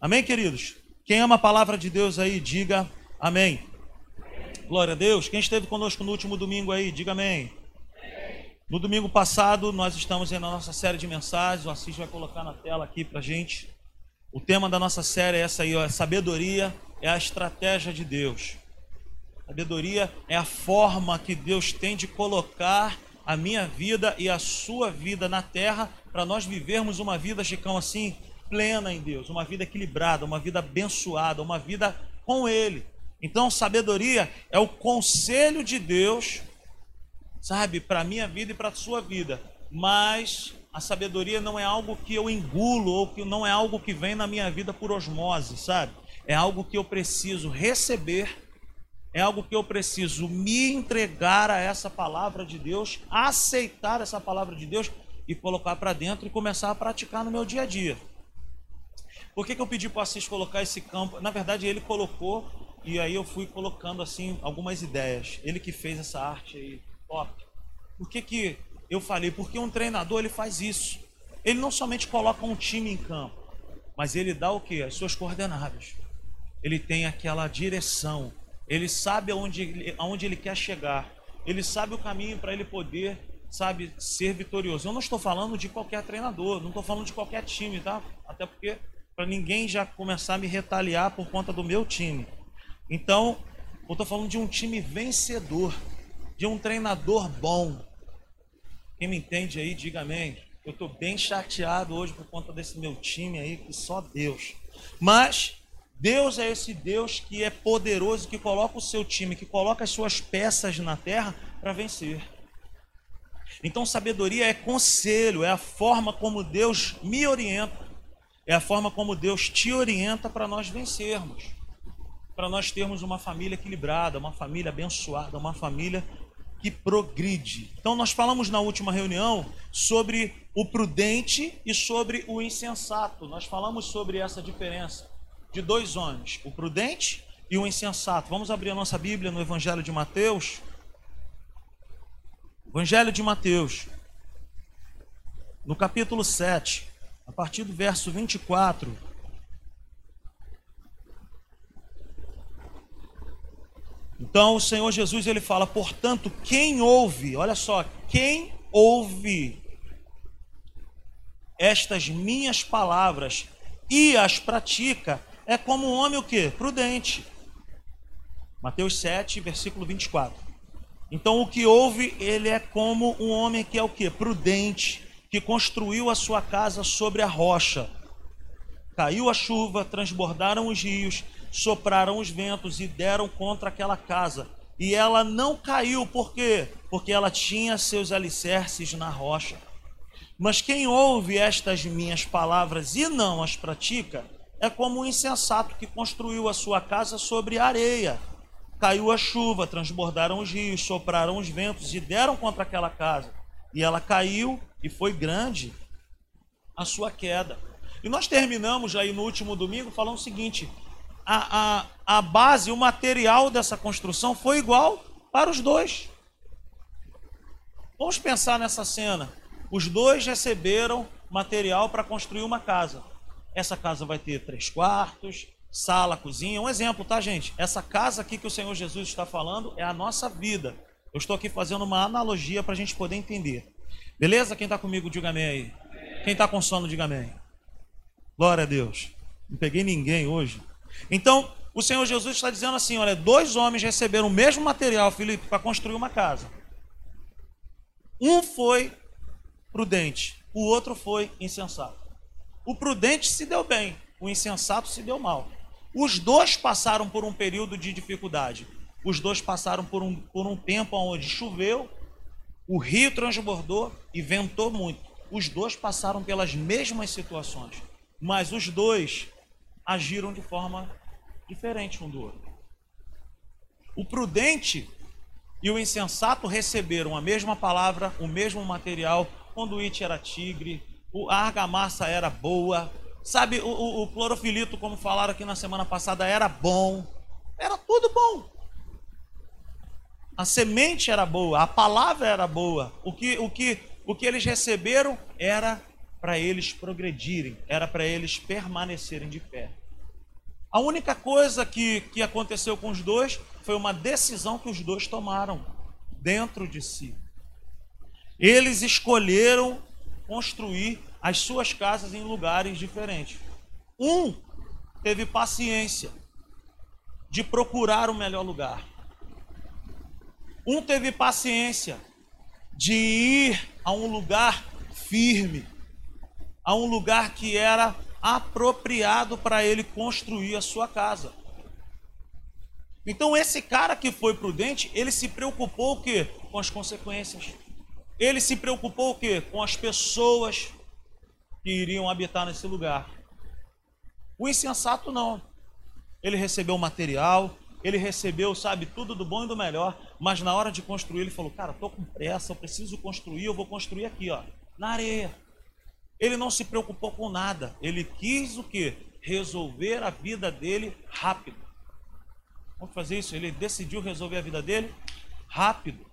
Amém, queridos? Quem ama a palavra de Deus aí, diga amém. Glória a Deus. Quem esteve conosco no último domingo aí, diga amém. No domingo passado, nós estamos na nossa série de mensagens. O Assis vai colocar na tela aqui para gente. O tema da nossa série é essa aí, ó, é sabedoria é a estratégia de Deus. Sabedoria é a forma que Deus tem de colocar a minha vida e a sua vida na terra para nós vivermos uma vida, Chicão, assim, plena em Deus, uma vida equilibrada, uma vida abençoada, uma vida com Ele. Então, sabedoria é o conselho de Deus, sabe, para a minha vida e para a sua vida. Mas a sabedoria não é algo que eu engulo ou que não é algo que vem na minha vida por osmose, sabe? É algo que eu preciso receber, é algo que eu preciso me entregar a essa palavra de Deus, aceitar essa palavra de Deus e colocar para dentro e começar a praticar no meu dia a dia. Por que, que eu pedi para o Assis colocar esse campo? Na verdade, ele colocou e aí eu fui colocando assim algumas ideias. Ele que fez essa arte aí, top. Por que, que eu falei? Porque um treinador ele faz isso. Ele não somente coloca um time em campo, mas ele dá o que? As suas coordenadas ele tem aquela direção, ele sabe aonde, aonde ele quer chegar, ele sabe o caminho para ele poder, sabe, ser vitorioso. Eu não estou falando de qualquer treinador, não estou falando de qualquer time, tá? Até porque para ninguém já começar a me retaliar por conta do meu time. Então, eu estou falando de um time vencedor, de um treinador bom. Quem me entende aí, diga amém. Eu estou bem chateado hoje por conta desse meu time aí, que só Deus. Mas Deus é esse Deus que é poderoso, que coloca o seu time, que coloca as suas peças na terra para vencer. Então, sabedoria é conselho, é a forma como Deus me orienta, é a forma como Deus te orienta para nós vencermos, para nós termos uma família equilibrada, uma família abençoada, uma família que progride. Então, nós falamos na última reunião sobre o prudente e sobre o insensato, nós falamos sobre essa diferença de dois homens, o prudente e o insensato. Vamos abrir a nossa Bíblia no Evangelho de Mateus. Evangelho de Mateus, no capítulo 7, a partir do verso 24. Então o Senhor Jesus ele fala: "Portanto, quem ouve, olha só, quem ouve estas minhas palavras e as pratica, é como um homem o quê? Prudente. Mateus 7, versículo 24. Então o que houve, ele é como um homem que é o quê? Prudente, que construiu a sua casa sobre a rocha. Caiu a chuva, transbordaram os rios, sopraram os ventos e deram contra aquela casa. E ela não caiu, por quê? Porque ela tinha seus alicerces na rocha. Mas quem ouve estas minhas palavras e não as pratica, é como um insensato que construiu a sua casa sobre areia. Caiu a chuva, transbordaram os rios, sopraram os ventos e deram contra aquela casa. E ela caiu e foi grande a sua queda. E nós terminamos aí no último domingo falando o seguinte: a, a, a base, o material dessa construção foi igual para os dois. Vamos pensar nessa cena. Os dois receberam material para construir uma casa. Essa casa vai ter três quartos, sala, cozinha. Um exemplo, tá, gente? Essa casa aqui que o Senhor Jesus está falando é a nossa vida. Eu estou aqui fazendo uma analogia para a gente poder entender. Beleza? Quem está comigo, diga amém aí. Quem está com sono, diga amém. Glória a Deus. Não peguei ninguém hoje. Então, o Senhor Jesus está dizendo assim: olha, dois homens receberam o mesmo material, Felipe, para construir uma casa. Um foi prudente, o outro foi insensato. O prudente se deu bem, o insensato se deu mal. Os dois passaram por um período de dificuldade. Os dois passaram por um, por um tempo onde choveu, o rio transbordou e ventou muito. Os dois passaram pelas mesmas situações, mas os dois agiram de forma diferente um do outro. O prudente e o insensato receberam a mesma palavra, o mesmo material. It era tigre, a argamassa era boa, sabe, o, o, o clorofilito, como falaram aqui na semana passada, era bom, era tudo bom. A semente era boa, a palavra era boa, o que, o que, o que eles receberam era para eles progredirem, era para eles permanecerem de pé. A única coisa que, que aconteceu com os dois foi uma decisão que os dois tomaram dentro de si. Eles escolheram construir as suas casas em lugares diferentes. Um teve paciência de procurar o melhor lugar. Um teve paciência de ir a um lugar firme, a um lugar que era apropriado para ele construir a sua casa. Então esse cara que foi prudente, ele se preocupou o quê? Com as consequências. Ele se preocupou o quê? Com as pessoas que iriam habitar nesse lugar. O insensato não. Ele recebeu material, ele recebeu, sabe, tudo do bom e do melhor, mas na hora de construir ele falou: "Cara, tô com pressa, eu preciso construir, eu vou construir aqui, ó, na areia". Ele não se preocupou com nada. Ele quis o quê? Resolver a vida dele rápido. Vamos fazer isso? Ele decidiu resolver a vida dele rápido.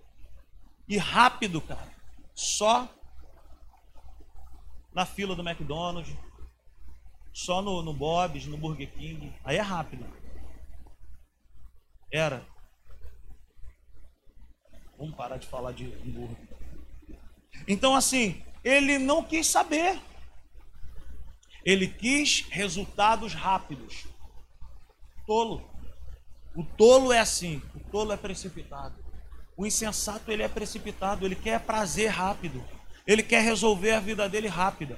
E rápido, cara. Só na fila do McDonald's, só no, no Bob's, no Burger King. Aí é rápido. Era. Vamos parar de falar de hambúrguer. Então, assim, ele não quis saber. Ele quis resultados rápidos. Tolo. O tolo é assim, o tolo é precipitado. O insensato ele é precipitado, ele quer prazer rápido. Ele quer resolver a vida dele rápida.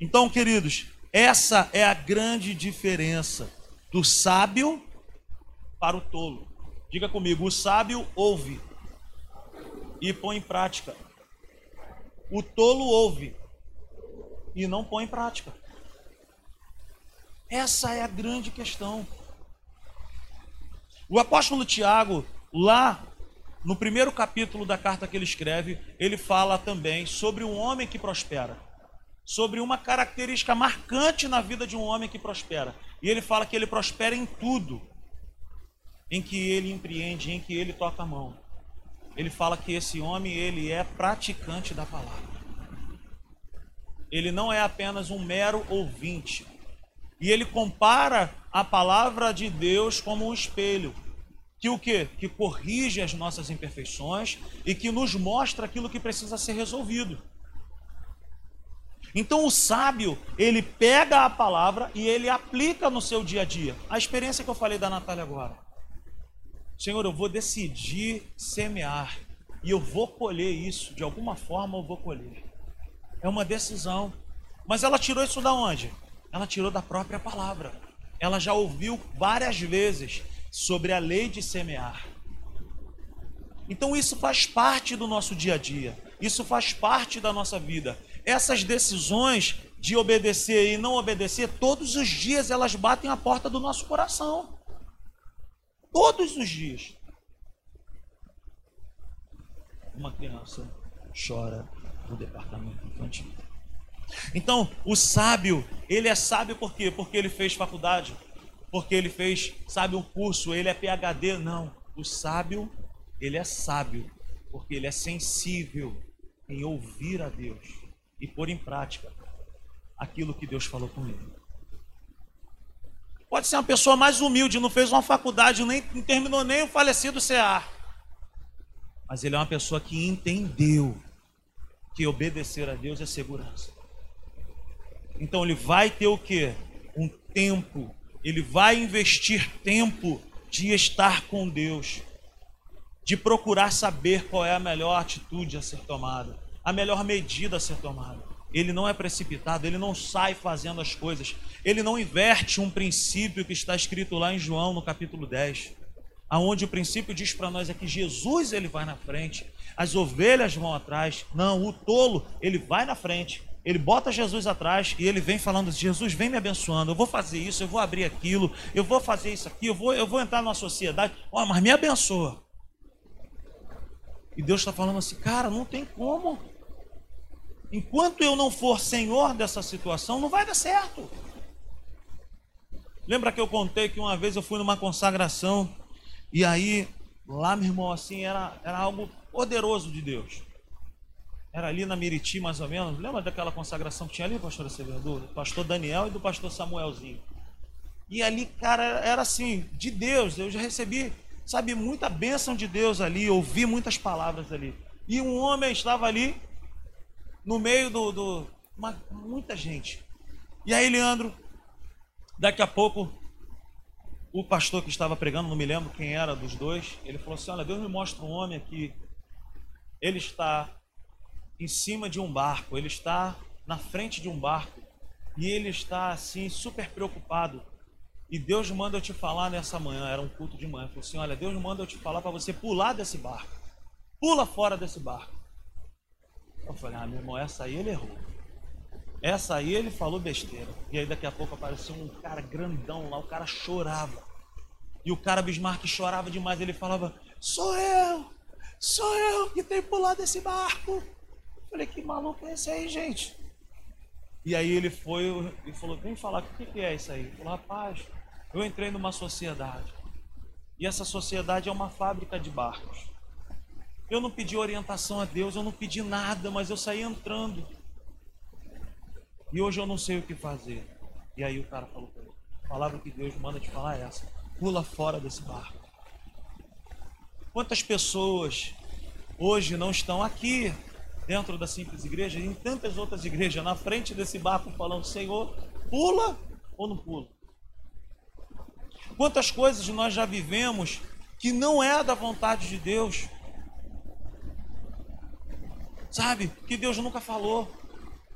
Então, queridos, essa é a grande diferença do sábio para o tolo. Diga comigo, o sábio ouve e põe em prática. O tolo ouve e não põe em prática. Essa é a grande questão. O apóstolo Tiago, lá no primeiro capítulo da carta que ele escreve, ele fala também sobre um homem que prospera, sobre uma característica marcante na vida de um homem que prospera. E ele fala que ele prospera em tudo em que ele empreende, em que ele toca a mão ele fala que esse homem ele é praticante da palavra. Ele não é apenas um mero ouvinte. E ele compara a palavra de Deus como um espelho, que o que? Que corrige as nossas imperfeições e que nos mostra aquilo que precisa ser resolvido. Então o sábio, ele pega a palavra e ele aplica no seu dia a dia. A experiência que eu falei da Natália agora. Senhor, eu vou decidir semear e eu vou colher isso, de alguma forma eu vou colher. É uma decisão. Mas ela tirou isso da onde? Ela tirou da própria palavra. Ela já ouviu várias vezes sobre a lei de semear. Então isso faz parte do nosso dia a dia. Isso faz parte da nossa vida. Essas decisões de obedecer e não obedecer, todos os dias elas batem a porta do nosso coração. Todos os dias. Uma criança chora no departamento infantil. Então, o sábio, ele é sábio por quê? Porque ele fez faculdade, porque ele fez, sabe, um curso, ele é PhD, não. O sábio, ele é sábio, porque ele é sensível em ouvir a Deus e pôr em prática aquilo que Deus falou com ele. Pode ser uma pessoa mais humilde, não fez uma faculdade, nem não terminou nem o falecido CA. Mas ele é uma pessoa que entendeu que obedecer a Deus é segurança. Então ele vai ter o que? Um tempo. Ele vai investir tempo de estar com Deus, de procurar saber qual é a melhor atitude a ser tomada, a melhor medida a ser tomada ele não é precipitado, ele não sai fazendo as coisas, ele não inverte um princípio que está escrito lá em João no capítulo 10, aonde o princípio diz para nós é que Jesus ele vai na frente, as ovelhas vão atrás. Não, o tolo, ele vai na frente. Ele bota Jesus atrás e ele vem falando: Jesus, vem me abençoando. Eu vou fazer isso, eu vou abrir aquilo, eu vou fazer isso aqui, eu vou, eu vou entrar numa sociedade. Oh, mas me abençoa. E Deus está falando assim, cara, não tem como. Enquanto eu não for senhor dessa situação, não vai dar certo. Lembra que eu contei que uma vez eu fui numa consagração e aí lá, meu irmão, assim, era, era algo poderoso de Deus. Era ali na Miriti, mais ou menos. Lembra daquela consagração que tinha ali, pastor Acevedo? Do pastor Daniel e do pastor Samuelzinho. E ali, cara, era assim, de Deus. Eu já recebi, sabe, muita bênção de Deus ali, ouvi muitas palavras ali. E um homem estava ali, no meio do. do uma, muita gente. E aí, Leandro, daqui a pouco, o pastor que estava pregando, não me lembro quem era dos dois, ele falou assim: Olha, Deus me mostra um homem aqui. Ele está em cima de um barco, ele está na frente de um barco e ele está assim super preocupado. E Deus manda eu te falar nessa manhã, era um culto de manhã. Ele falou assim: Olha, Deus manda eu te falar para você pular desse barco, pula fora desse barco. Eu falei: Ah, meu irmão, essa aí ele errou. Essa aí ele falou besteira. E aí daqui a pouco apareceu um cara grandão lá, o cara chorava. E o cara Bismarck chorava demais. Ele falava: Sou eu, sou eu que tenho pulado desse barco. Falei, que maluco é esse aí, gente? E aí ele foi e falou, vem falar, o que é isso aí? Ele falou, rapaz, eu entrei numa sociedade. E essa sociedade é uma fábrica de barcos. Eu não pedi orientação a Deus, eu não pedi nada, mas eu saí entrando. E hoje eu não sei o que fazer. E aí o cara falou para ele, a palavra que Deus manda te falar é essa. Pula fora desse barco. Quantas pessoas hoje não estão aqui dentro da simples igreja e em tantas outras igrejas, na frente desse barco, falando: Senhor, pula ou não pula? Quantas coisas nós já vivemos que não é da vontade de Deus, sabe? Que Deus nunca falou,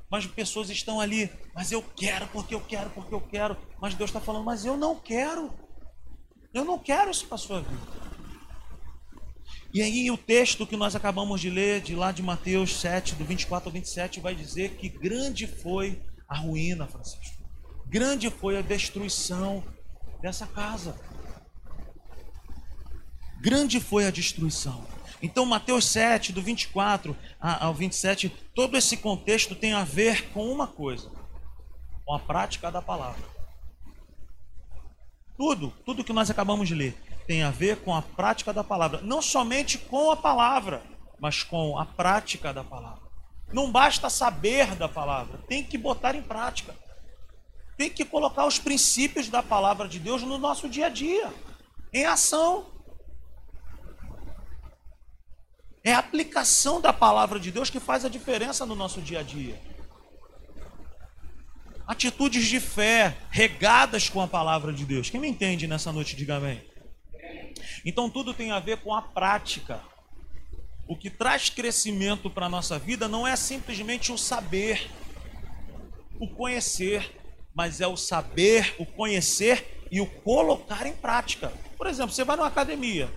mas pessoas estão ali, mas eu quero, porque eu quero, porque eu quero, mas Deus está falando, mas eu não quero, eu não quero isso para a sua vida. E aí o texto que nós acabamos de ler, de lá de Mateus 7, do 24 ao 27, vai dizer que grande foi a ruína, Francisco. Grande foi a destruição dessa casa. Grande foi a destruição. Então, Mateus 7, do 24 ao 27, todo esse contexto tem a ver com uma coisa: com a prática da palavra. Tudo, tudo que nós acabamos de ler tem a ver com a prática da palavra. Não somente com a palavra, mas com a prática da palavra. Não basta saber da palavra, tem que botar em prática. Tem que colocar os princípios da palavra de Deus no nosso dia a dia, em ação. É a aplicação da palavra de Deus que faz a diferença no nosso dia a dia. Atitudes de fé regadas com a palavra de Deus. Quem me entende nessa noite, diga amém. Então tudo tem a ver com a prática. O que traz crescimento para a nossa vida não é simplesmente o saber, o conhecer, mas é o saber, o conhecer e o colocar em prática. Por exemplo, você vai numa academia,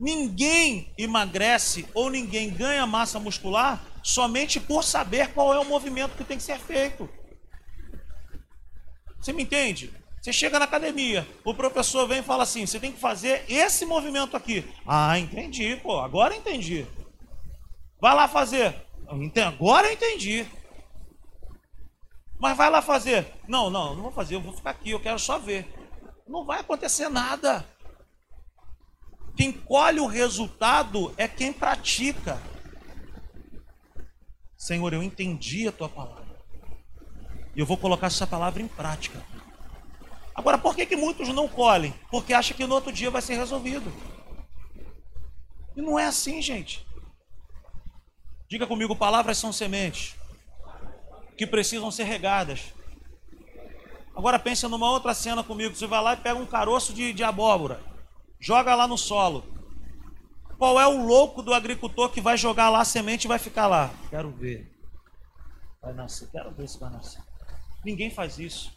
ninguém emagrece ou ninguém ganha massa muscular somente por saber qual é o movimento que tem que ser feito. Você me entende? Você chega na academia, o professor vem e fala assim: você tem que fazer esse movimento aqui. Ah, entendi, pô, agora entendi. Vai lá fazer. Agora eu entendi. Mas vai lá fazer. Não, não, não vou fazer, eu vou ficar aqui, eu quero só ver. Não vai acontecer nada. Quem colhe o resultado é quem pratica. Senhor, eu entendi a tua palavra. E eu vou colocar essa palavra em prática. Agora, por que, que muitos não colhem? Porque acham que no outro dia vai ser resolvido. E não é assim, gente. Diga comigo, palavras são sementes que precisam ser regadas. Agora pense numa outra cena comigo. Você vai lá e pega um caroço de, de abóbora, joga lá no solo. Qual é o louco do agricultor que vai jogar lá a semente e vai ficar lá? Quero ver. Vai nascer, quero ver se vai nascer. Ninguém faz isso.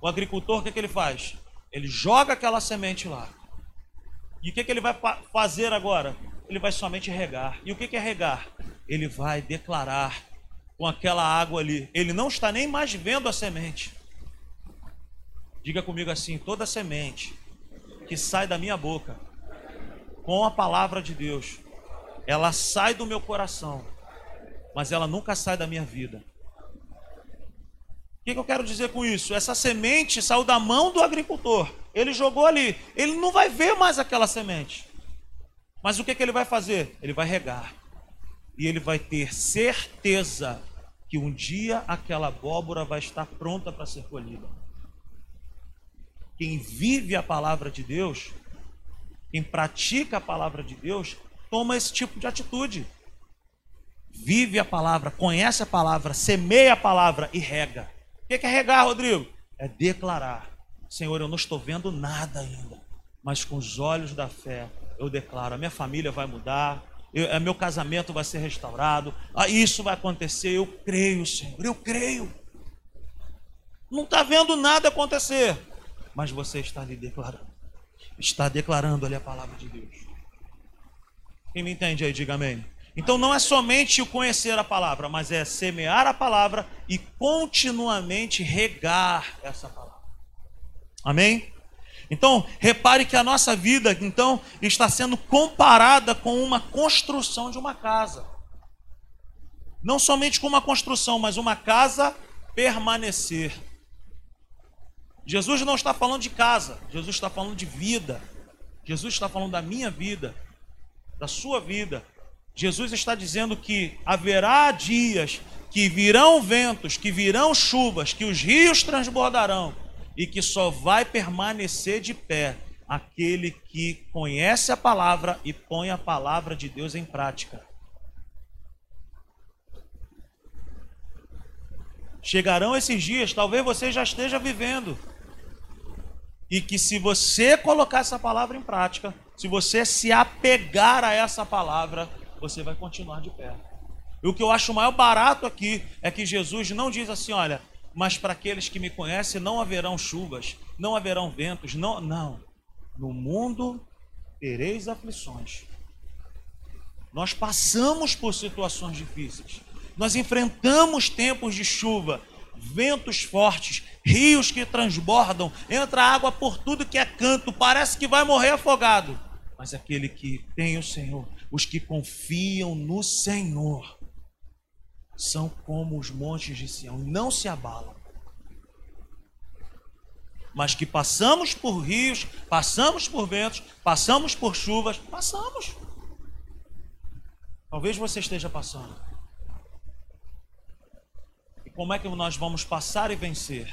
O agricultor, o que, é que ele faz? Ele joga aquela semente lá. E o que, é que ele vai fazer agora? Ele vai somente regar. E o que, que é regar? Ele vai declarar com aquela água ali. Ele não está nem mais vendo a semente. Diga comigo assim: toda semente que sai da minha boca, com a palavra de Deus, ela sai do meu coração, mas ela nunca sai da minha vida que, que eu quero dizer com isso? Essa semente saiu da mão do agricultor. Ele jogou ali. Ele não vai ver mais aquela semente. Mas o que, que ele vai fazer? Ele vai regar. E ele vai ter certeza que um dia aquela abóbora vai estar pronta para ser colhida. Quem vive a palavra de Deus, quem pratica a palavra de Deus, toma esse tipo de atitude. Vive a palavra, conhece a palavra, semeia a palavra e rega. O que é regar, Rodrigo? É declarar: Senhor, eu não estou vendo nada ainda, mas com os olhos da fé eu declaro: a minha família vai mudar, eu, é, meu casamento vai ser restaurado, ah, isso vai acontecer. Eu creio, Senhor, eu creio. Não está vendo nada acontecer, mas você está ali declarando, está declarando ali a palavra de Deus. Quem me entende aí, diga amém. Então não é somente o conhecer a palavra, mas é semear a palavra e continuamente regar essa palavra. Amém? Então, repare que a nossa vida, então, está sendo comparada com uma construção de uma casa. Não somente com uma construção, mas uma casa permanecer. Jesus não está falando de casa, Jesus está falando de vida. Jesus está falando da minha vida, da sua vida. Jesus está dizendo que haverá dias que virão ventos, que virão chuvas, que os rios transbordarão e que só vai permanecer de pé aquele que conhece a palavra e põe a palavra de Deus em prática. Chegarão esses dias, talvez você já esteja vivendo, e que se você colocar essa palavra em prática, se você se apegar a essa palavra, você vai continuar de pé. E o que eu acho maior barato aqui é que Jesus não diz assim, olha, mas para aqueles que me conhecem não haverão chuvas, não haverão ventos, não, não. No mundo tereis aflições. Nós passamos por situações difíceis. Nós enfrentamos tempos de chuva, ventos fortes, rios que transbordam, entra água por tudo que é canto, parece que vai morrer afogado. Mas aquele que tem o Senhor, os que confiam no Senhor, são como os montes de Sião, não se abalam. Mas que passamos por rios, passamos por ventos, passamos por chuvas, passamos. Talvez você esteja passando. Como é que nós vamos passar e vencer?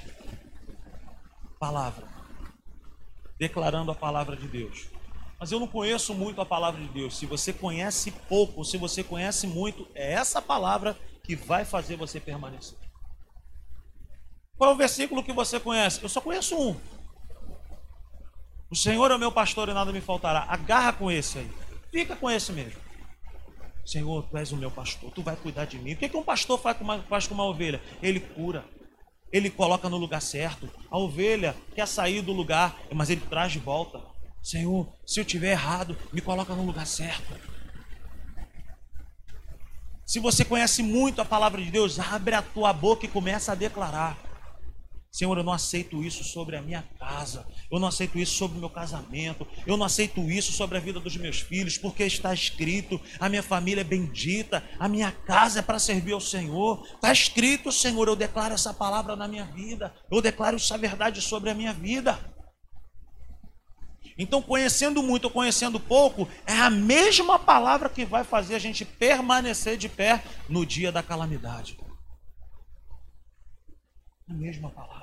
Palavra. Declarando a palavra de Deus. Mas eu não conheço muito a palavra de Deus. Se você conhece pouco, se você conhece muito, é essa palavra que vai fazer você permanecer. Qual é o versículo que você conhece? Eu só conheço um. O Senhor é o meu pastor e nada me faltará. Agarra com esse aí. Fica com esse mesmo. Senhor, tu és o meu pastor, tu vai cuidar de mim. O que, que um pastor faz com, uma, faz com uma ovelha? Ele cura, ele coloca no lugar certo. A ovelha quer sair do lugar, mas ele traz de volta. Senhor, se eu tiver errado, me coloca no lugar certo. Se você conhece muito a palavra de Deus, abre a tua boca e começa a declarar. Senhor, eu não aceito isso sobre a minha casa, eu não aceito isso sobre o meu casamento, eu não aceito isso sobre a vida dos meus filhos, porque está escrito: a minha família é bendita, a minha casa é para servir ao Senhor. Está escrito, Senhor, eu declaro essa palavra na minha vida, eu declaro essa verdade sobre a minha vida. Então, conhecendo muito ou conhecendo pouco, é a mesma palavra que vai fazer a gente permanecer de pé no dia da calamidade. A mesma palavra.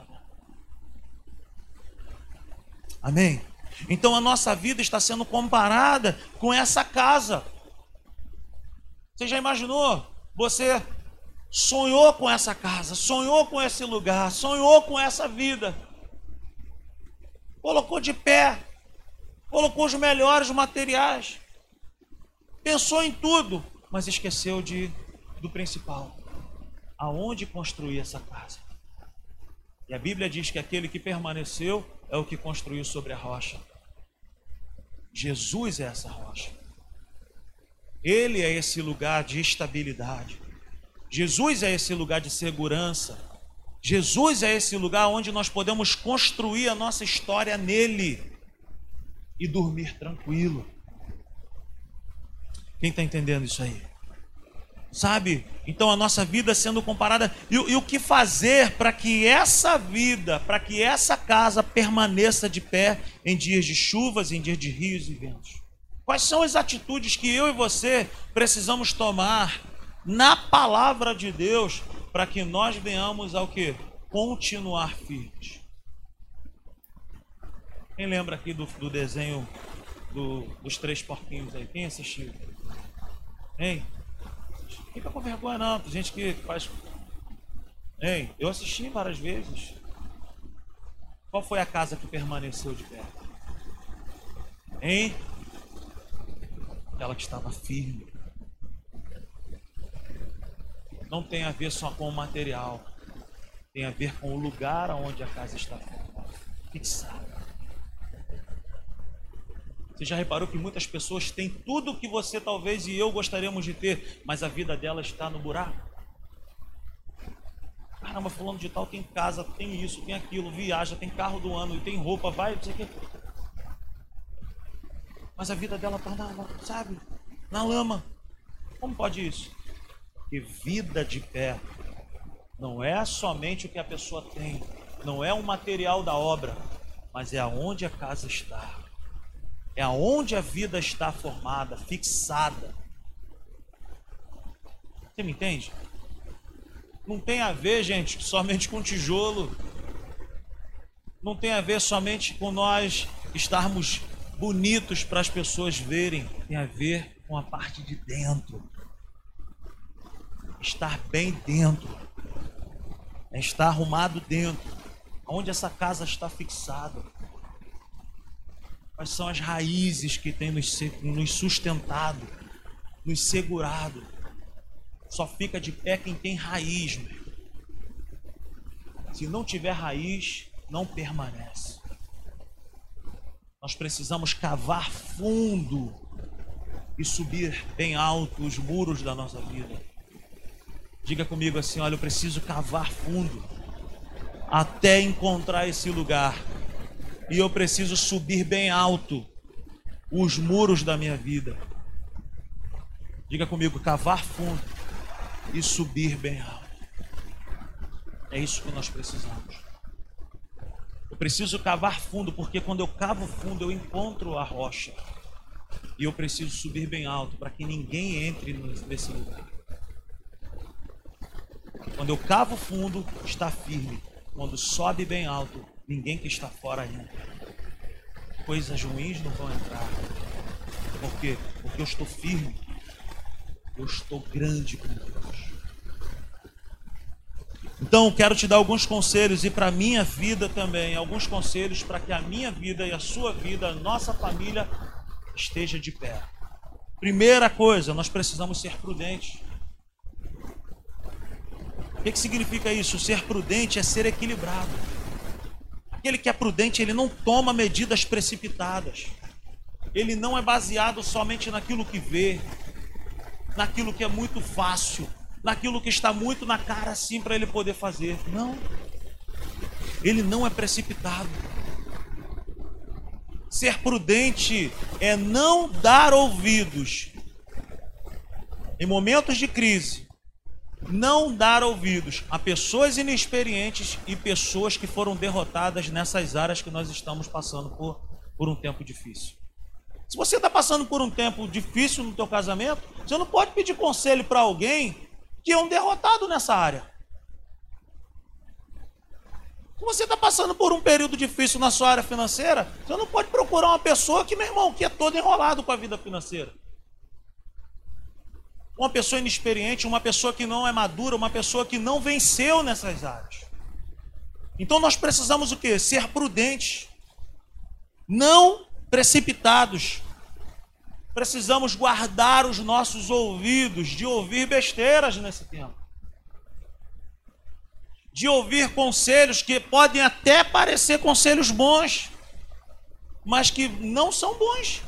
Amém? Então a nossa vida está sendo comparada com essa casa. Você já imaginou? Você sonhou com essa casa, sonhou com esse lugar, sonhou com essa vida. Colocou de pé, colocou os melhores materiais, pensou em tudo, mas esqueceu de do principal. Aonde construir essa casa? E a Bíblia diz que aquele que permaneceu é o que construiu sobre a rocha. Jesus é essa rocha. Ele é esse lugar de estabilidade. Jesus é esse lugar de segurança. Jesus é esse lugar onde nós podemos construir a nossa história nele e dormir tranquilo. Quem está entendendo isso aí? Sabe? Então a nossa vida sendo comparada. E, e o que fazer para que essa vida, para que essa casa permaneça de pé em dias de chuvas, em dias de rios e ventos? Quais são as atitudes que eu e você precisamos tomar na palavra de Deus para que nós venhamos ao que? Continuar firmes. Quem lembra aqui do, do desenho do, dos três porquinhos aí? Quem assistiu? Hein? Fica com vergonha não, tem gente que faz. Hein? Eu assisti várias vezes. Qual foi a casa que permaneceu de pé? Hein? Aquela que estava firme. Não tem a ver só com o material. Tem a ver com o lugar onde a casa está fixada. Você já reparou que muitas pessoas têm tudo que você talvez e eu gostaríamos de ter, mas a vida dela está no buraco? Caramba, fulano de tal tem casa, tem isso, tem aquilo, viaja, tem carro do ano, e tem roupa, vai, não sei o que. Mas a vida dela está na, sabe, na lama. Como pode isso? Porque vida de pé não é somente o que a pessoa tem, não é o material da obra, mas é aonde a casa está é aonde a vida está formada, fixada. Você me entende? Não tem a ver, gente, somente com tijolo. Não tem a ver somente com nós estarmos bonitos para as pessoas verem. Tem a ver com a parte de dentro. Estar bem dentro. É estar arrumado dentro. Onde essa casa está fixada. Quais são as raízes que têm nos sustentado, nos segurado? Só fica de pé quem tem raiz, meu. Se não tiver raiz, não permanece. Nós precisamos cavar fundo e subir bem alto os muros da nossa vida. Diga comigo assim: olha, eu preciso cavar fundo até encontrar esse lugar e eu preciso subir bem alto os muros da minha vida. Diga comigo, cavar fundo e subir bem alto. É isso que nós precisamos. Eu preciso cavar fundo, porque quando eu cavo fundo, eu encontro a rocha. E eu preciso subir bem alto para que ninguém entre nesse lugar. Quando eu cavo fundo, está firme. Quando sobe bem alto, Ninguém que está fora ainda. Coisas ruins não vão entrar. Por quê? Porque eu estou firme. Eu estou grande com Deus. Então, quero te dar alguns conselhos e para a minha vida também, alguns conselhos para que a minha vida e a sua vida, a nossa família esteja de pé. Primeira coisa, nós precisamos ser prudentes. O que, que significa isso? Ser prudente é ser equilibrado. Aquele que é prudente, ele não toma medidas precipitadas. Ele não é baseado somente naquilo que vê, naquilo que é muito fácil, naquilo que está muito na cara assim para ele poder fazer. Não. Ele não é precipitado. Ser prudente é não dar ouvidos em momentos de crise não dar ouvidos a pessoas inexperientes e pessoas que foram derrotadas nessas áreas que nós estamos passando por, por um tempo difícil. Se você está passando por um tempo difícil no teu casamento, você não pode pedir conselho para alguém que é um derrotado nessa área. Se você está passando por um período difícil na sua área financeira, você não pode procurar uma pessoa que, meu irmão, que é todo enrolado com a vida financeira uma pessoa inexperiente, uma pessoa que não é madura, uma pessoa que não venceu nessas áreas. Então nós precisamos o quê? Ser prudentes, não precipitados. Precisamos guardar os nossos ouvidos de ouvir besteiras nesse tempo. De ouvir conselhos que podem até parecer conselhos bons, mas que não são bons.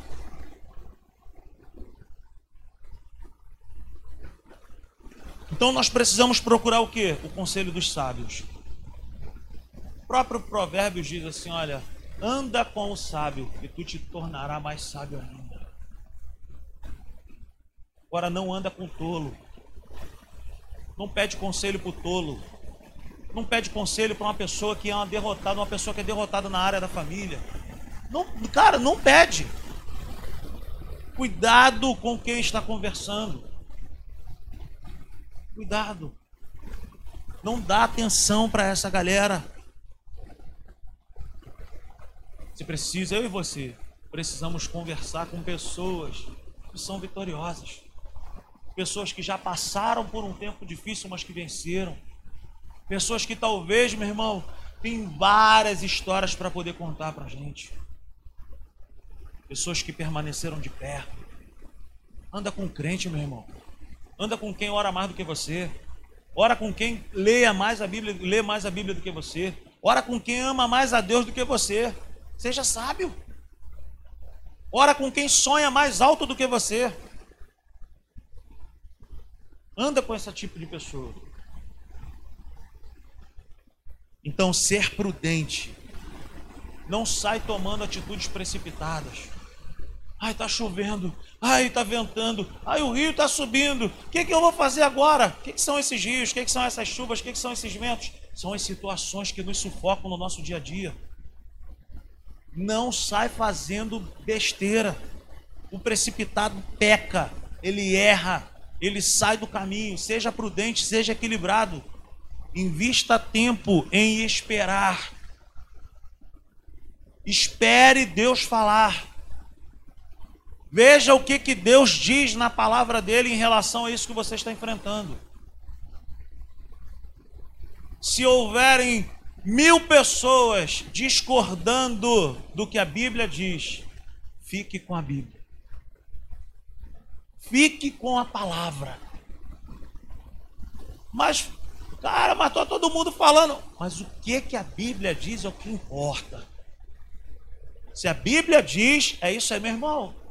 Então nós precisamos procurar o que? O conselho dos sábios. O próprio Provérbios diz assim: olha, anda com o sábio e tu te tornará mais sábio ainda. Agora não anda com o tolo. Não pede conselho para o tolo. Não pede conselho para uma pessoa que é uma derrotada, uma pessoa que é derrotada na área da família. Não, cara, não pede. Cuidado com quem está conversando. Cuidado. Não dá atenção para essa galera. Você precisa, eu e você, precisamos conversar com pessoas que são vitoriosas. Pessoas que já passaram por um tempo difícil, mas que venceram. Pessoas que talvez, meu irmão, tem várias histórias para poder contar para a gente. Pessoas que permaneceram de pé. Anda com crente, meu irmão. Anda com quem ora mais do que você. Ora com quem leia mais a Bíblia, lê mais a Bíblia do que você. Ora com quem ama mais a Deus do que você. Seja sábio. Ora com quem sonha mais alto do que você. Anda com esse tipo de pessoa. Então, ser prudente. Não sai tomando atitudes precipitadas. Ai, tá chovendo. Ai, tá ventando. Ai, o rio tá subindo. O que, que eu vou fazer agora? O que, que são esses rios? O que, que são essas chuvas? O que, que são esses ventos? São as situações que nos sufocam no nosso dia a dia não sai fazendo besteira. O precipitado peca, ele erra, ele sai do caminho. Seja prudente, seja equilibrado. Invista tempo em esperar. Espere Deus falar. Veja o que, que Deus diz na palavra dele em relação a isso que você está enfrentando. Se houverem mil pessoas discordando do que a Bíblia diz, fique com a Bíblia. Fique com a palavra. Mas, cara, mas tá todo mundo falando. Mas o que que a Bíblia diz é o que importa. Se a Bíblia diz, é isso aí, meu irmão.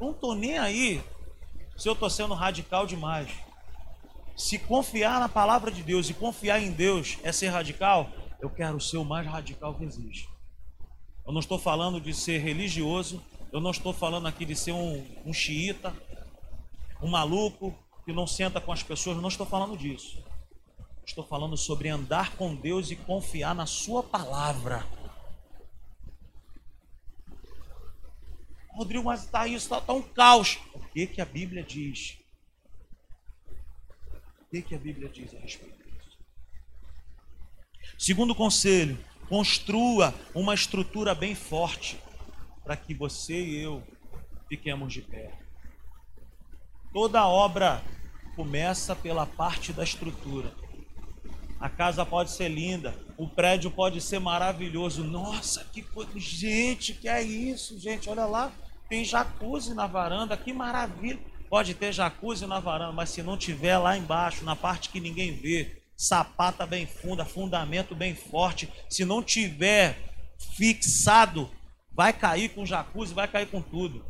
Não tô nem aí se eu tô sendo radical demais. Se confiar na palavra de Deus e confiar em Deus é ser radical, eu quero ser o mais radical que existe. Eu não estou falando de ser religioso, eu não estou falando aqui de ser um, um xiita, um maluco que não senta com as pessoas, eu não estou falando disso. Estou falando sobre andar com Deus e confiar na Sua palavra. Rodrigo, mas está isso, está tá um caos. O que, que a Bíblia diz? O que, que a Bíblia diz a respeito? Segundo conselho, construa uma estrutura bem forte para que você e eu fiquemos de pé. Toda obra começa pela parte da estrutura. A casa pode ser linda, o prédio pode ser maravilhoso. Nossa, que coisa! Gente, que é isso, gente? Olha lá, tem jacuzzi na varanda, que maravilha! Pode ter jacuzzi na varanda, mas se não tiver lá embaixo, na parte que ninguém vê, sapata bem funda, fundamento bem forte. Se não tiver fixado, vai cair com jacuzzi, vai cair com tudo.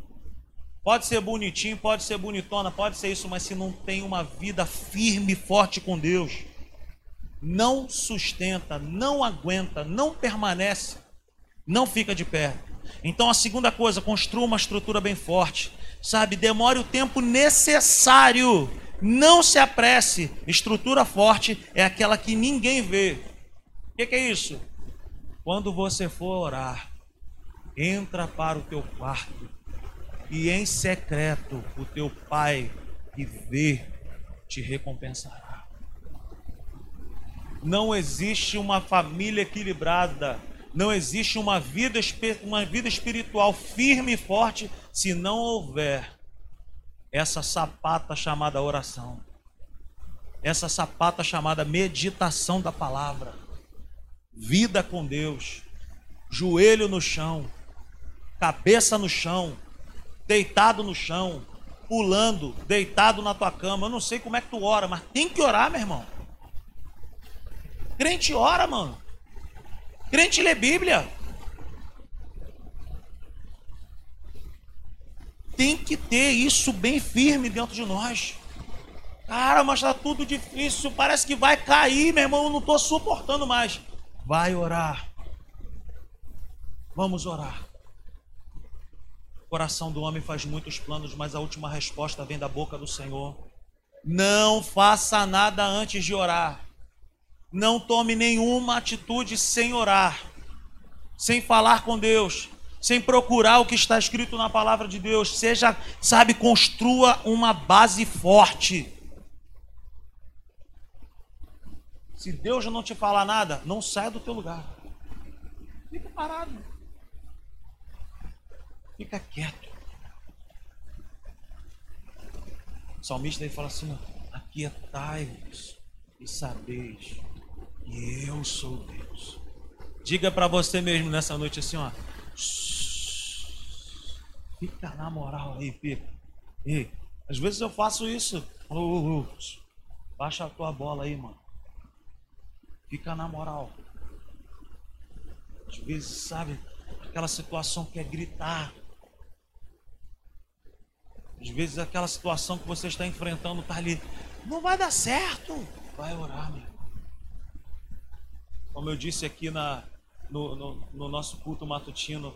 Pode ser bonitinho, pode ser bonitona, pode ser isso, mas se não tem uma vida firme e forte com Deus, não sustenta, não aguenta, não permanece, não fica de pé. Então a segunda coisa, construa uma estrutura bem forte. Sabe, demore o tempo necessário não se apresse. Estrutura forte é aquela que ninguém vê. O que, que, é isso? Quando você for orar, entra para o teu quarto e em secreto o teu pai que vê te recompensará. Não existe uma família equilibrada, não existe uma vida, uma vida espiritual firme e forte se não houver essa sapata chamada oração, essa sapata chamada meditação da palavra, vida com Deus, joelho no chão, cabeça no chão, deitado no chão, pulando, deitado na tua cama. Eu não sei como é que tu ora, mas tem que orar, meu irmão. Crente ora, mano. Crente lê Bíblia. tem que ter isso bem firme dentro de nós. Cara, mas está tudo difícil, parece que vai cair, meu irmão, eu não estou suportando mais. Vai orar. Vamos orar. O coração do homem faz muitos planos, mas a última resposta vem da boca do Senhor. Não faça nada antes de orar. Não tome nenhuma atitude sem orar, sem falar com Deus, sem procurar o que está escrito na palavra de Deus. Seja, sabe, construa uma base forte. Se Deus não te falar nada, não saia do teu lugar. Fica parado. Fica quieto. O salmista aí fala assim: aquietai-vos e sabeis que eu sou Deus. Diga para você mesmo nessa noite assim, ó. Fica na moral aí, fica. Ei, às vezes eu faço isso. Oh, oh, baixa a tua bola aí, mano. Fica na moral. Às vezes, sabe, aquela situação que é gritar. Às vezes aquela situação que você está enfrentando está ali. Não vai dar certo. Vai orar, meu. Como eu disse aqui na, no, no, no nosso culto matutino,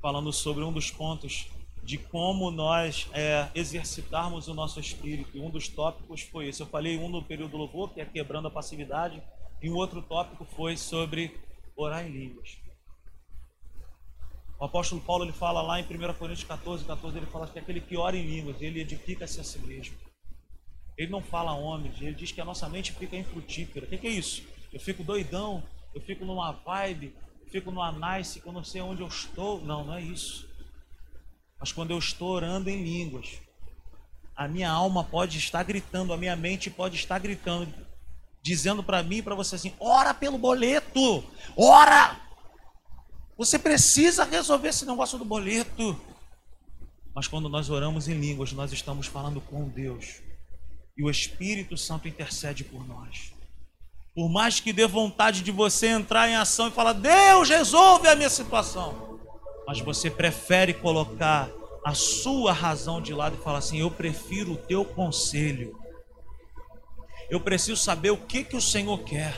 falando sobre um dos pontos de como nós é, exercitarmos o nosso espírito. Um dos tópicos foi esse. Eu falei um no período do louvor, que é quebrando a passividade, e um outro tópico foi sobre orar em línguas. O apóstolo Paulo ele fala lá em 1 Coríntios 14, 14, ele fala que aquele que ora em línguas, ele edifica-se a si mesmo. Ele não fala homens, ele diz que a nossa mente fica infrutífera. O que é isso? Eu fico doidão, eu fico numa vibe, eu fico numa nice, que eu não sei onde eu estou. Não, não é isso. Mas quando eu estou orando em línguas, a minha alma pode estar gritando, a minha mente pode estar gritando, dizendo para mim e para você assim: ora pelo boleto, ora! Você precisa resolver esse negócio do boleto. Mas quando nós oramos em línguas, nós estamos falando com Deus. E o Espírito Santo intercede por nós. Por mais que dê vontade de você entrar em ação e falar, Deus resolve a minha situação. Mas você prefere colocar a sua razão de lado e falar assim: Eu prefiro o teu conselho. Eu preciso saber o que, que o Senhor quer.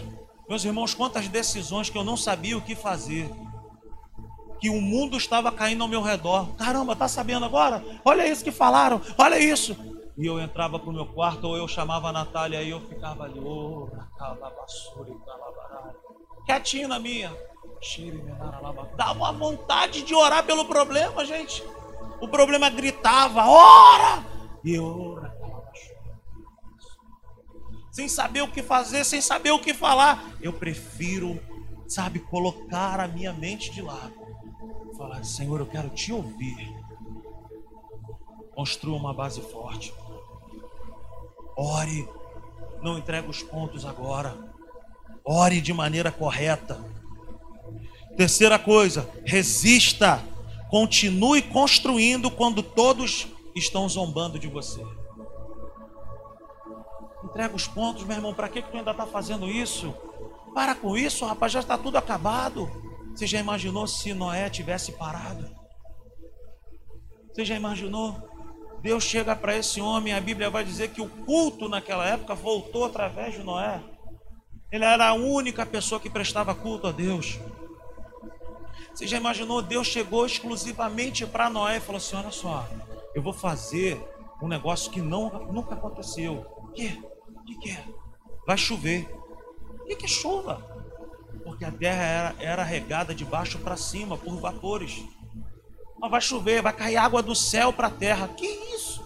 Meus irmãos, quantas decisões que eu não sabia o que fazer. Que o mundo estava caindo ao meu redor. Caramba, tá sabendo agora? Olha isso que falaram, olha isso e eu entrava para o meu quarto, ou eu chamava a Natália e eu ficava ali, oh, quietinho na minha. Dá uma vontade de orar pelo problema, gente. O problema gritava, ora! E eu sem saber o que fazer, sem saber o que falar. Eu prefiro, sabe, colocar a minha mente de lado. Falar, Senhor, eu quero te ouvir. Construa uma base forte. Ore, não entregue os pontos agora. Ore de maneira correta. Terceira coisa, resista. Continue construindo quando todos estão zombando de você. Entrega os pontos, meu irmão. Para que, que tu ainda está fazendo isso? Para com isso, rapaz. Já está tudo acabado. Você já imaginou se Noé tivesse parado? Você já imaginou? Deus chega para esse homem, a Bíblia vai dizer que o culto naquela época voltou através de Noé. Ele era a única pessoa que prestava culto a Deus. Você já imaginou? Deus chegou exclusivamente para Noé e falou assim: Olha só, eu vou fazer um negócio que não, nunca aconteceu. O que? O que é? Vai chover. O que é chuva? Porque a terra era, era regada de baixo para cima por vapores. Mas vai chover, vai cair água do céu para a terra. Que isso?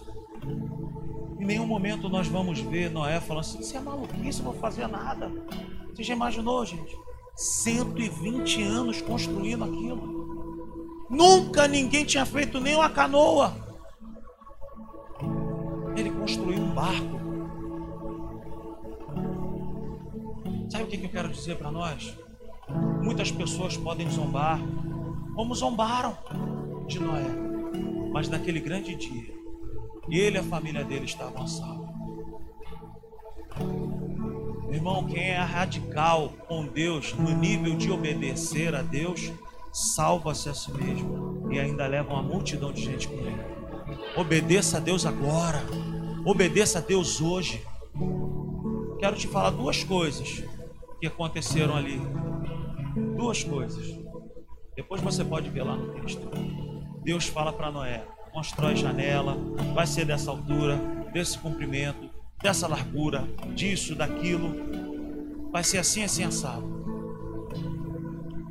Em nenhum momento nós vamos ver Noé falando assim: Isso é maluquice, não vou fazer nada. Você já imaginou, gente? 120 anos construindo aquilo. Nunca ninguém tinha feito nem uma canoa. Ele construiu um barco. Sabe o que eu quero dizer para nós? Muitas pessoas podem zombar, como zombaram de Noé. Mas naquele grande dia, ele e a família dele estavam salvos. Irmão, quem é radical com Deus no nível de obedecer a Deus, salva-se a si mesmo e ainda leva uma multidão de gente com ele. Obedeça a Deus agora. Obedeça a Deus hoje. Quero te falar duas coisas que aconteceram ali. Duas coisas. Depois você pode ver lá no texto. Deus fala para Noé: constrói janela, vai ser dessa altura, desse comprimento, dessa largura, disso, daquilo. Vai ser assim, assim, assado.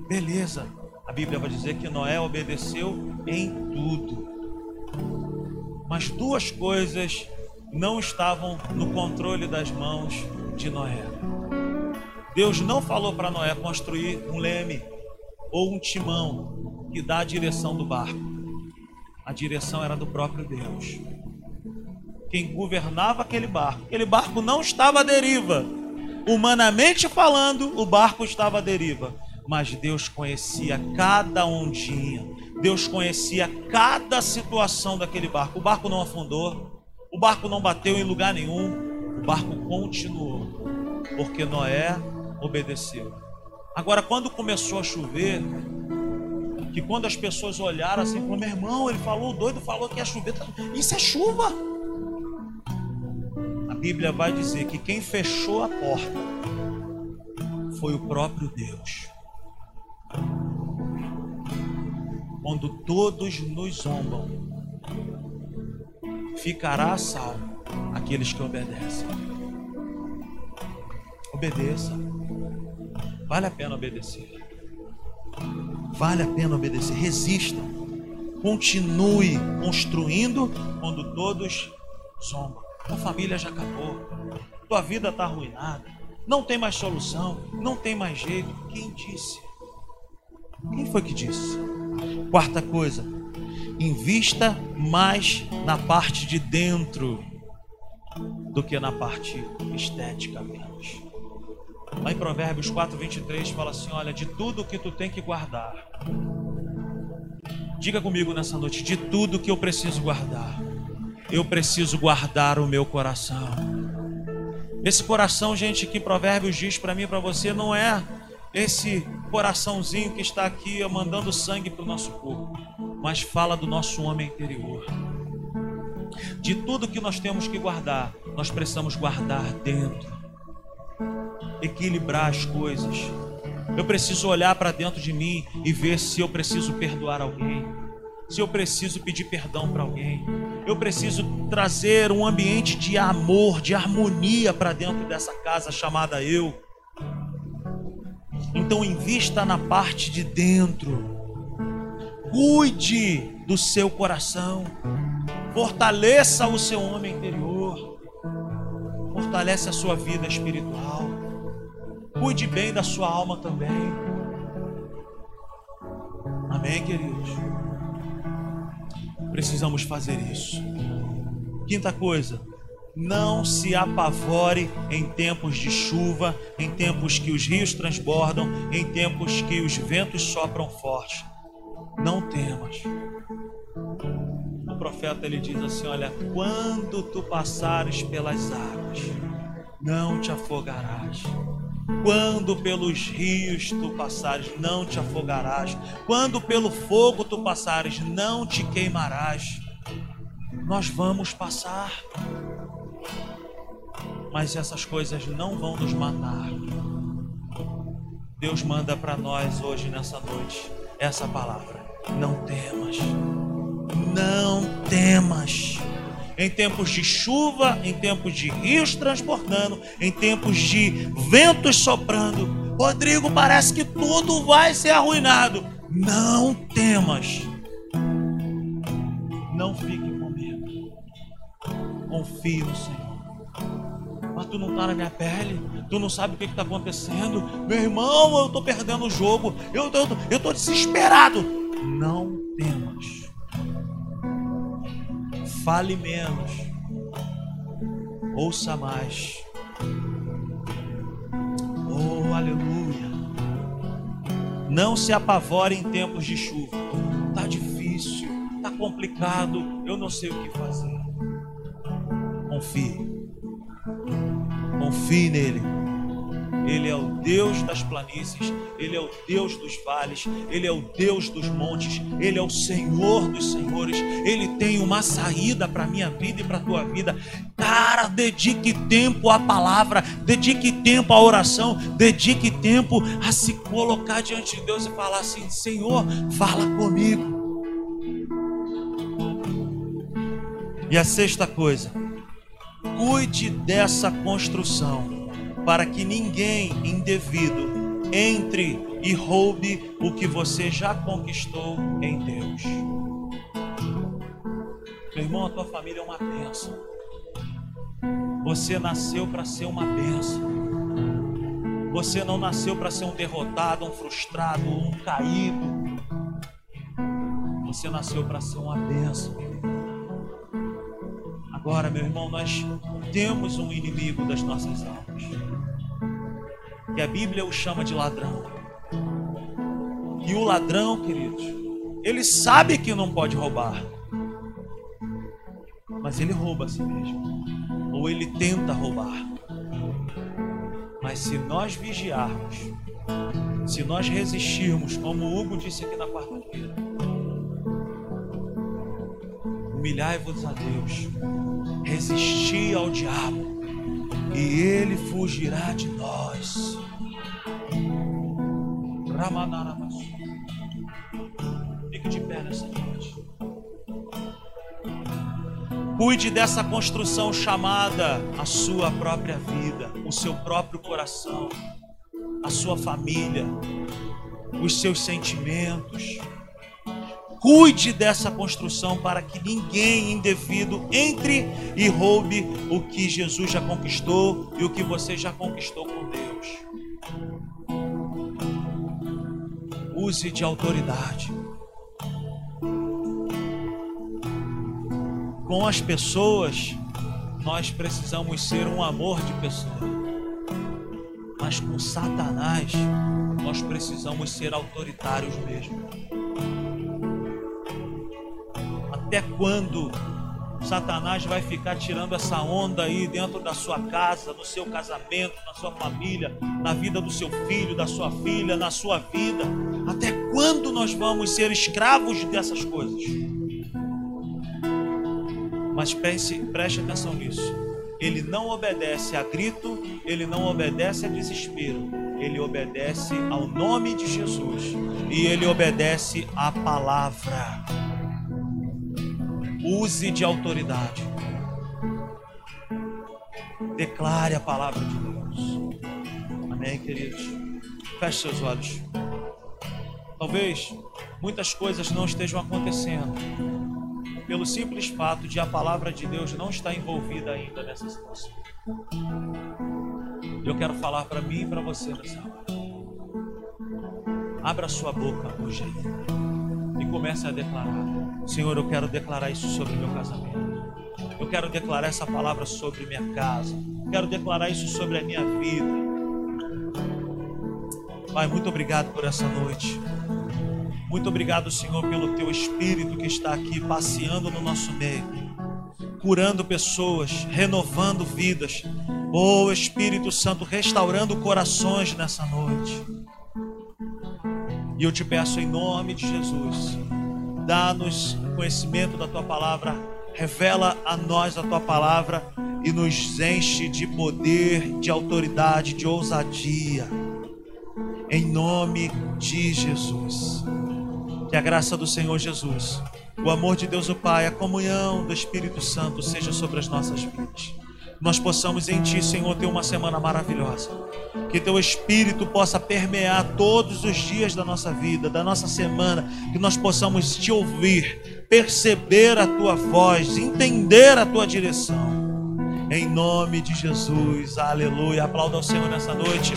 Beleza. A Bíblia vai dizer que Noé obedeceu em tudo. Mas duas coisas não estavam no controle das mãos de Noé. Deus não falou para Noé construir um leme ou um timão que dá a direção do barco. A direção era do próprio Deus. Quem governava aquele barco. Aquele barco não estava à deriva. Humanamente falando, o barco estava à deriva. Mas Deus conhecia cada ondinha. Deus conhecia cada situação daquele barco. O barco não afundou. O barco não bateu em lugar nenhum. O barco continuou. Porque Noé obedeceu. Agora, quando começou a chover, que quando as pessoas olharam assim, falaram, meu irmão, ele falou, o doido falou que ia chover. Isso é chuva. A Bíblia vai dizer que quem fechou a porta foi o próprio Deus. Quando todos nos zombam, ficará salvo aqueles que obedecem. Obedeça. Vale a pena obedecer. Vale a pena obedecer. Resista. Continue construindo quando todos zombam. Tua família já acabou. Tua vida está arruinada. Não tem mais solução. Não tem mais jeito. Quem disse? Quem foi que disse? Quarta coisa. Invista mais na parte de dentro do que na parte estética menos. Lá em Provérbios 4, 23 fala assim: Olha, de tudo que tu tem que guardar. Diga comigo nessa noite: de tudo que eu preciso guardar, eu preciso guardar o meu coração. Esse coração, gente, que Provérbios diz para mim e para você, não é esse coraçãozinho que está aqui mandando sangue para o nosso corpo, mas fala do nosso homem interior. De tudo que nós temos que guardar, nós precisamos guardar dentro equilibrar as coisas. Eu preciso olhar para dentro de mim e ver se eu preciso perdoar alguém, se eu preciso pedir perdão para alguém. Eu preciso trazer um ambiente de amor, de harmonia para dentro dessa casa chamada eu. Então invista na parte de dentro. Cuide do seu coração. Fortaleça o seu homem interior. Fortalece a sua vida espiritual. Cuide bem da sua alma também. Amém, queridos? Precisamos fazer isso. Quinta coisa, não se apavore em tempos de chuva, em tempos que os rios transbordam, em tempos que os ventos sopram forte. Não temas. O profeta ele diz assim: Olha, quando tu passares pelas águas, não te afogarás. Quando pelos rios tu passares, não te afogarás. Quando pelo fogo tu passares, não te queimarás. Nós vamos passar, mas essas coisas não vão nos matar. Deus manda para nós hoje, nessa noite, essa palavra: não temas, não temas em tempos de chuva, em tempos de rios transbordando, em tempos de ventos soprando. Rodrigo, parece que tudo vai ser arruinado. Não temas. Não fique com medo. Confie no Senhor. Mas tu não está na minha pele, tu não sabe o que está acontecendo. Meu irmão, eu estou perdendo o jogo, eu estou desesperado. Não temas fale menos, ouça mais. Oh, aleluia. Não se apavore em tempos de chuva. Tá difícil, tá complicado, eu não sei o que fazer. Confie. Confie nele. Ele é o Deus das planícies, Ele é o Deus dos vales, Ele é o Deus dos montes, Ele é o Senhor dos senhores, Ele tem uma saída para a minha vida e para a tua vida. Cara, dedique tempo à palavra, dedique tempo à oração, dedique tempo a se colocar diante de Deus e falar assim: Senhor, fala comigo. E a sexta coisa, cuide dessa construção para que ninguém indevido entre e roube o que você já conquistou em Deus. Meu irmão, a tua família é uma bênção. Você nasceu para ser uma bênção. Você não nasceu para ser um derrotado, um frustrado, um caído. Você nasceu para ser uma bênção. Agora, meu irmão, nós temos um inimigo das nossas almas. Que a Bíblia o chama de ladrão. E o ladrão, queridos, ele sabe que não pode roubar. Mas ele rouba a si mesmo. Ou ele tenta roubar. Mas se nós vigiarmos, se nós resistirmos, como o Hugo disse aqui na quarta-feira, humilhai-vos a Deus, resisti ao diabo, e ele fugirá de nós. Fique de pé nessa noite. Cuide dessa construção chamada a sua própria vida, o seu próprio coração, a sua família, os seus sentimentos. Cuide dessa construção para que ninguém indevido entre e roube o que Jesus já conquistou e o que você já conquistou com Deus. Use de autoridade. Com as pessoas, nós precisamos ser um amor de pessoa. Mas com Satanás, nós precisamos ser autoritários mesmo. Até quando Satanás vai ficar tirando essa onda aí dentro da sua casa, no seu casamento, na sua família, na vida do seu filho, da sua filha, na sua vida? Até quando nós vamos ser escravos dessas coisas? Mas pense, preste atenção nisso. Ele não obedece a grito, ele não obedece a desespero, ele obedece ao nome de Jesus e ele obedece à palavra. Use de autoridade. Declare a palavra de Deus. Amém, queridos? Feche seus olhos. Talvez muitas coisas não estejam acontecendo pelo simples fato de a palavra de Deus não estar envolvida ainda nessa situação. Eu quero falar para mim e para você nessa hora. Abra sua boca hoje e comece a declarar: Senhor, eu quero declarar isso sobre meu casamento. Eu quero declarar essa palavra sobre minha casa. Eu quero declarar isso sobre a minha vida. Pai, muito obrigado por essa noite. Muito obrigado, Senhor, pelo teu espírito que está aqui passeando no nosso meio, curando pessoas, renovando vidas. Oh, Espírito Santo, restaurando corações nessa noite. E eu te peço em nome de Jesus, dá-nos conhecimento da tua palavra, revela a nós a tua palavra e nos enche de poder, de autoridade, de ousadia. Em nome de Jesus. Que a graça do Senhor Jesus, o amor de Deus o Pai, a comunhão do Espírito Santo seja sobre as nossas vidas. Nós possamos em Ti, Senhor, ter uma semana maravilhosa. Que Teu Espírito possa permear todos os dias da nossa vida, da nossa semana. Que nós possamos Te ouvir, perceber a Tua voz, entender a Tua direção. Em nome de Jesus, aleluia. Aplauda ao Senhor nessa noite.